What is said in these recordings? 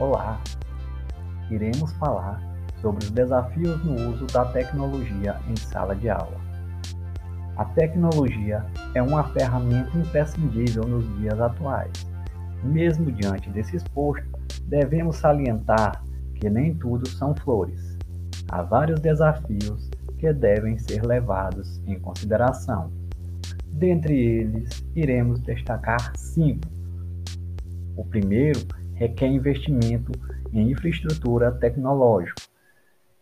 Olá! Iremos falar sobre os desafios no uso da tecnologia em sala de aula. A tecnologia é uma ferramenta imprescindível nos dias atuais. Mesmo diante desse exposto, devemos salientar que nem tudo são flores. Há vários desafios que devem ser levados em consideração. Dentre eles, iremos destacar cinco. O primeiro requer investimento em infraestrutura tecnológica.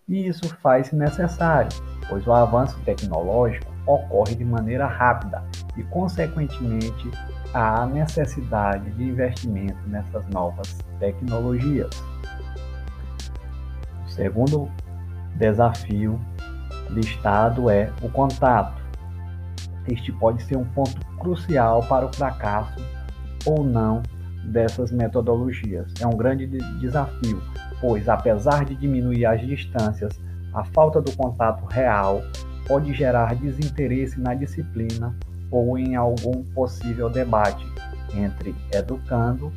E isso faz-se necessário, pois o avanço tecnológico ocorre de maneira rápida e, consequentemente, há necessidade de investimento nessas novas tecnologias. O segundo desafio listado é o contato. Este pode ser um ponto crucial para o fracasso ou não dessas metodologias. É um grande desafio, pois, apesar de diminuir as distâncias, a falta do contato real pode gerar desinteresse na disciplina ou em algum possível debate entre educando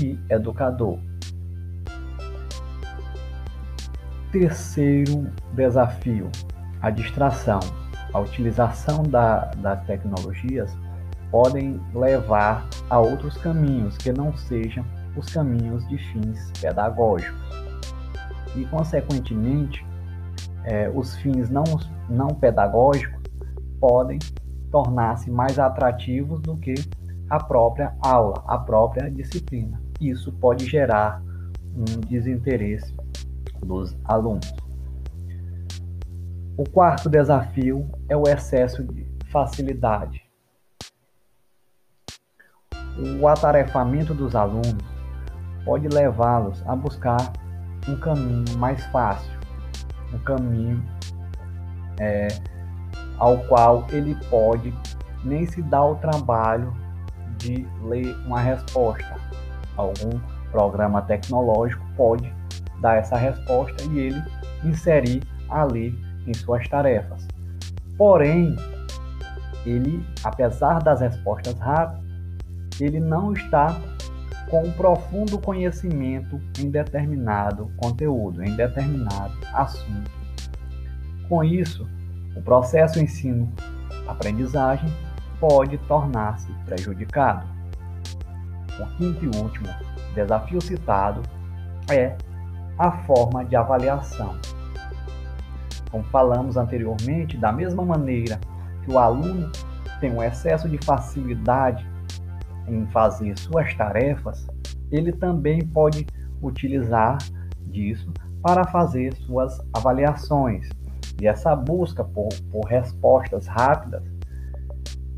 e educador. Terceiro desafio: a distração. A utilização da, das tecnologias podem levar a outros caminhos que não sejam os caminhos de fins pedagógicos. E, consequentemente, é, os fins não, não pedagógicos podem tornar-se mais atrativos do que a própria aula, a própria disciplina. Isso pode gerar um desinteresse dos alunos. O quarto desafio é o excesso de facilidade o atarefamento dos alunos pode levá-los a buscar um caminho mais fácil, um caminho é, ao qual ele pode nem se dar o trabalho de ler uma resposta. Algum programa tecnológico pode dar essa resposta e ele inserir ali em suas tarefas. Porém, ele, apesar das respostas rápidas, ele não está com um profundo conhecimento em determinado conteúdo, em determinado assunto. Com isso, o processo ensino-aprendizagem pode tornar-se prejudicado. O quinto e último desafio citado é a forma de avaliação. Como falamos anteriormente, da mesma maneira que o aluno tem um excesso de facilidade em fazer suas tarefas, ele também pode utilizar disso para fazer suas avaliações. E essa busca por, por respostas rápidas,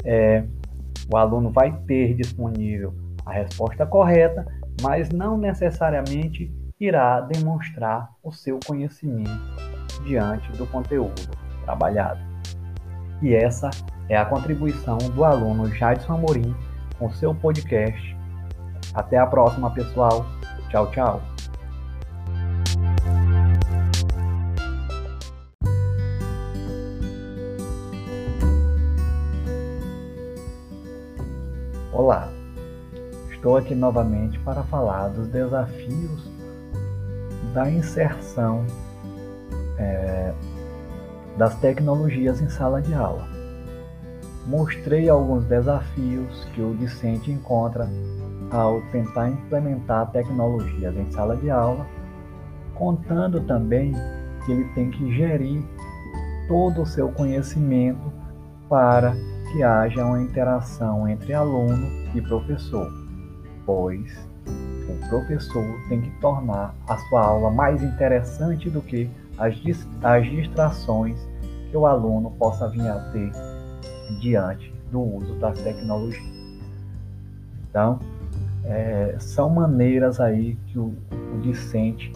é, o aluno vai ter disponível a resposta correta, mas não necessariamente irá demonstrar o seu conhecimento diante do conteúdo trabalhado. E essa é a contribuição do aluno Jadson Amorim com seu podcast. Até a próxima, pessoal. Tchau, tchau. Olá, estou aqui novamente para falar dos desafios da inserção é, das tecnologias em sala de aula mostrei alguns desafios que o discente encontra ao tentar implementar tecnologias em sala de aula, contando também que ele tem que gerir todo o seu conhecimento para que haja uma interação entre aluno e professor, pois o professor tem que tornar a sua aula mais interessante do que as, distrações que o aluno possa vir a ter diante do uso das tecnologias. Então, é, são maneiras aí que o, o discente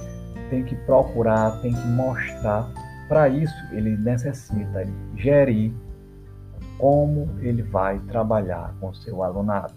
tem que procurar, tem que mostrar. Para isso, ele necessita gerir como ele vai trabalhar com seu alunado.